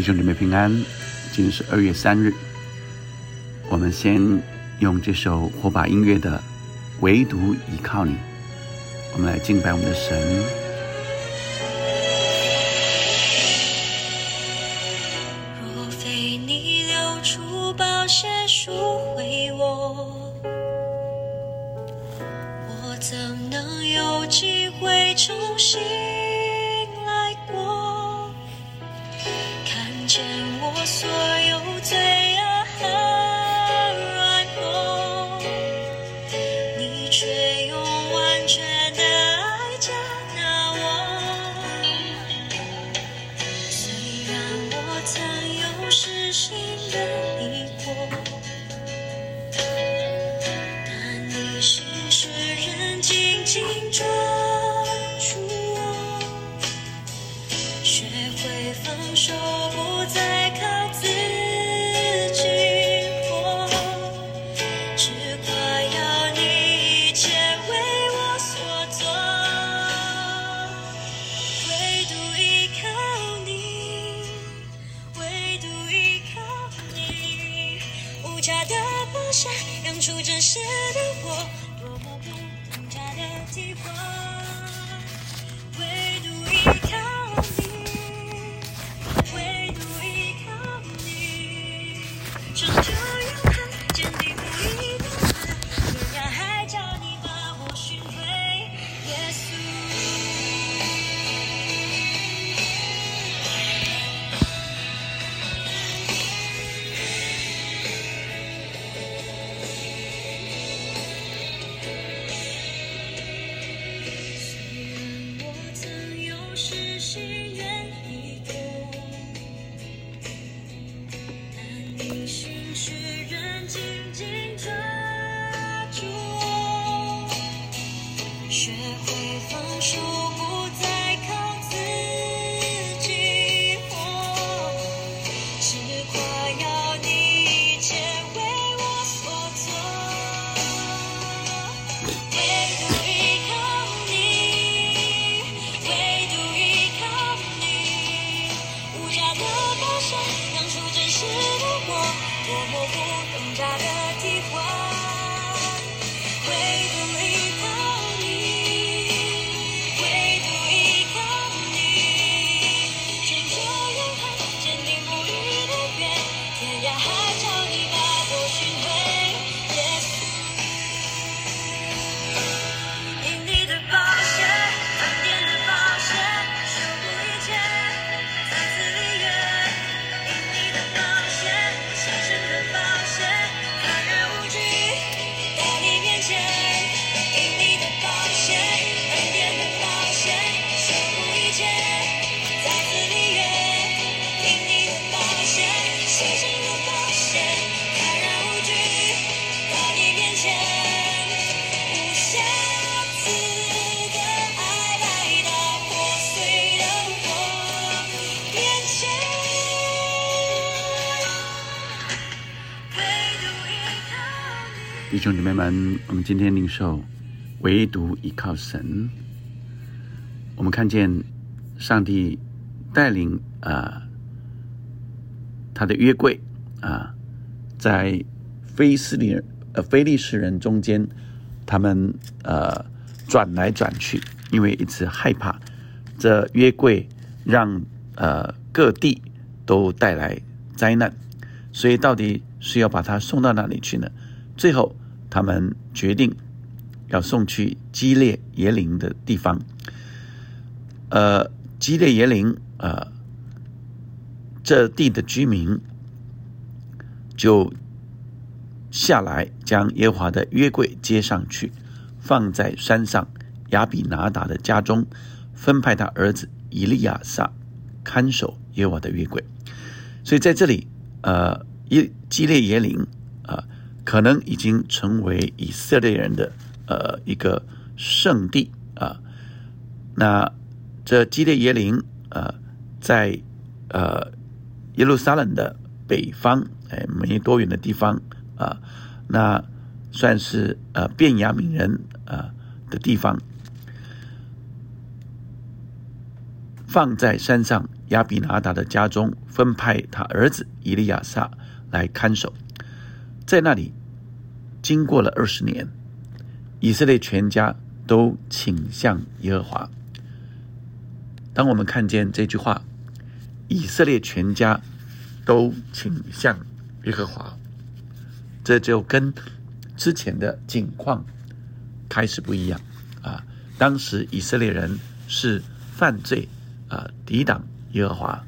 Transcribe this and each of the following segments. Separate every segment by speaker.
Speaker 1: 弟兄姊妹平安，今天是二月三日。我们先用这首火把音乐的《唯独依靠你》，我们来敬拜我们的神。
Speaker 2: 若非你，我怎能有机会重新心事人静静
Speaker 1: 坐。兄姊妹们，我们今天领受唯独依靠神。我们看见上帝带领啊、他的约柜啊、在非斯利呃非利士人中间，他们呃转来转去，因为一直害怕这约柜让呃各地都带来灾难，所以到底是要把它送到哪里去呢？最后，他们决定要送去基列耶林的地方。呃，基列耶林，呃，这地的居民就下来，将耶华的约柜接上去，放在山上亚比拿达的家中，分派他儿子以利亚撒看守耶和华的约柜。所以在这里，呃，耶基列耶林、可能已经成为以色列人的呃一个圣地啊、那这基列耶林呃，在呃耶路撒冷的北方，哎，没多远的地方啊、那算是呃便雅悯人啊、的地方。
Speaker 3: 放在山上亚比拿达的家中，分派他儿子以利亚撒来看守。在那里，经过了二十年，以色列全家都倾向耶和华。当我们看见这句话，以色列全家都倾向耶和华，这就跟之前的境况开始不一样啊！当时以色列人是犯罪啊，抵挡耶和华，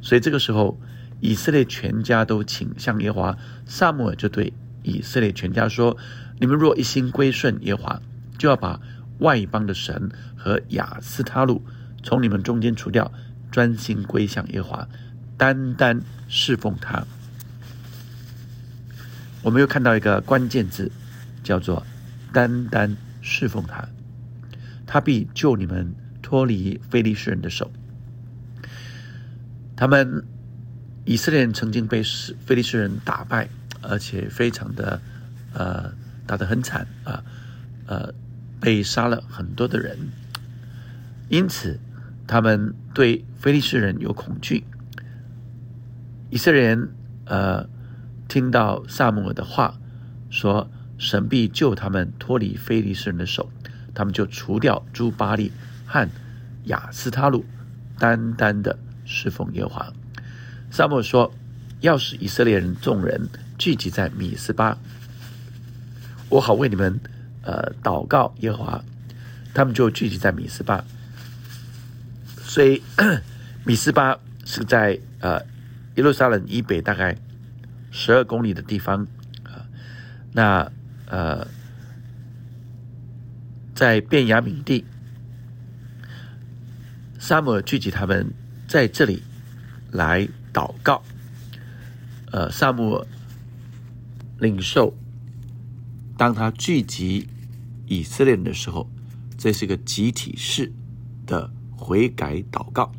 Speaker 3: 所以这个时候以色列全家都倾向耶华。萨母尔就对以色列全家说：“你们若一心归顺耶华，就要把外邦的神和亚斯他路。”从你们中间除掉，专心归向耶华，单单侍奉他。我们又看到一个关键字，叫做“单单侍奉他”，他必救你们脱离非利士人的手。他们以色列人曾经被非利士人打败，而且非常的呃打得很惨啊，呃被杀了很多的人，因此。他们对非利士人有恐惧。以色列人呃听到萨姆尔的话，说神必救他们脱离非利士人的手，他们就除掉朱巴利和亚斯他鲁，单单的侍奉耶和华。萨姆尔说：“要使以色列人众人聚集在米斯巴，我好为你们呃祷告耶和华。”他们就聚集在米斯巴。所以，米斯巴是在呃耶路撒冷以北大概十二公里的地方啊。那呃，在便雅悯地，沙姆尔聚集他们在这里来祷告。呃，萨姆领受，当他聚集以色列人的时候，这是一个集体式的。悔改祷告，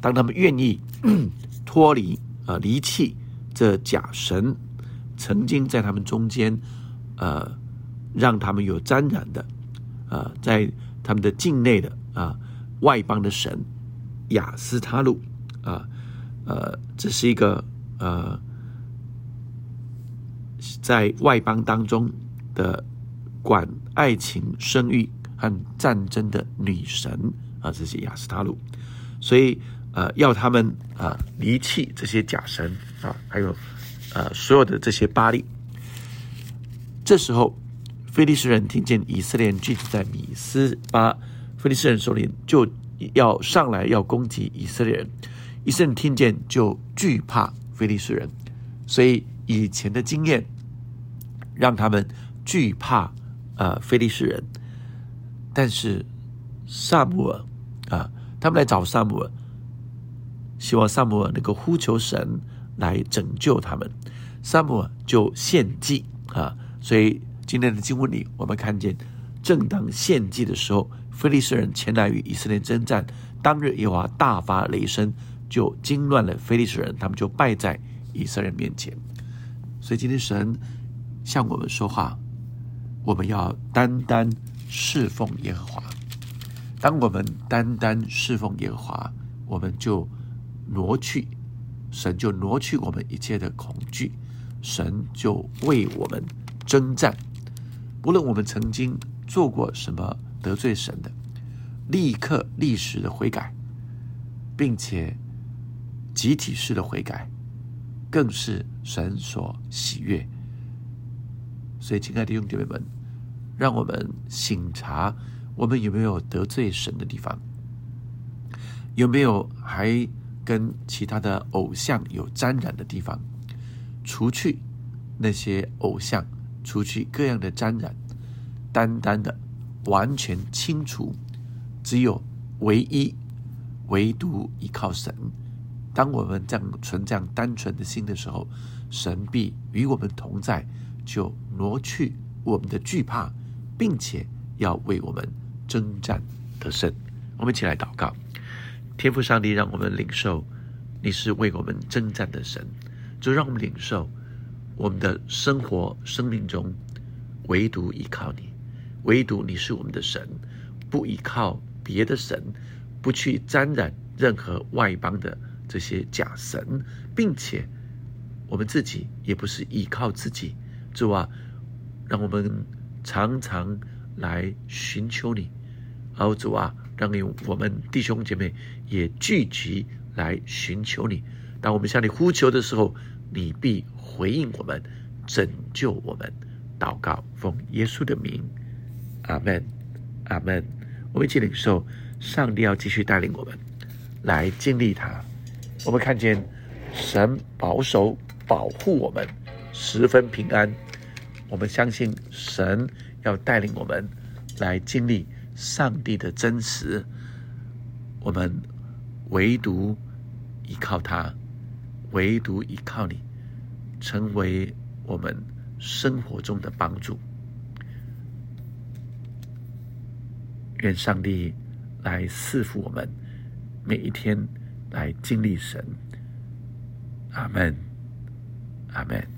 Speaker 3: 当他们愿意 脱离呃离弃这假神，曾经在他们中间呃让他们有沾染的呃在他们的境内的啊外邦的神雅斯他路啊呃这是一个呃在外邦当中的管爱情生育。和战争的女神啊，这些亚斯塔路，所以呃，要他们啊离弃这些假神啊，还有呃所有的这些巴利。这时候，菲利斯人听见以色列人聚集在米斯巴，菲利斯人首领就要上来要攻击以色列人。以色列人听见就惧怕菲利斯人，所以以前的经验让他们惧怕呃菲利斯人。但是，萨姆尔啊，他们来找萨姆尔，希望萨姆尔能够呼求神来拯救他们。萨姆尔就献祭啊，所以今天的经文里，我们看见，正当献祭的时候，菲利斯人前来与以色列征战。当日耶和华大发雷声，就惊乱了菲利斯人，他们就败在以色列人面前。所以今天神向我们说话，我们要单单。侍奉耶和华。当我们单单侍奉耶和华，我们就挪去神，就挪去我们一切的恐惧，神就为我们征战。不论我们曾经做过什么得罪神的，立刻立时的悔改，并且集体式的悔改，更是神所喜悦。所以，亲爱的兄姐妹们。让我们醒察，我们有没有得罪神的地方？有没有还跟其他的偶像有沾染的地方？除去那些偶像，除去各样的沾染，单单的完全清除，只有唯一、唯独依靠神。当我们这样存这样单纯的心的时候，神必与我们同在，就挪去我们的惧怕。并且要为我们征战得胜，我们一起来祷告。天父上帝，让我们领受你是为我们征战的神，就让我们领受我们的生活生命中唯独依靠你，唯独你是我们的神，不依靠别的神，不去沾染任何外邦的这些假神，并且我们自己也不是依靠自己，主啊，让我们常常来寻求你，哦主啊，让你我们弟兄姐妹也聚集来寻求你。当我们向你呼求的时候，你必回应我们，拯救我们。祷告，奉耶稣的名，阿门，阿门。我们一起领受，上帝要继续带领我们来经历他。我们看见神保守保护我们，十分平安。我们相信神要带领我们来经历上帝的真实。我们唯独依靠他，唯独依靠你，成为我们生活中的帮助。愿上帝来赐福我们每一天，来经历神。阿门，阿门。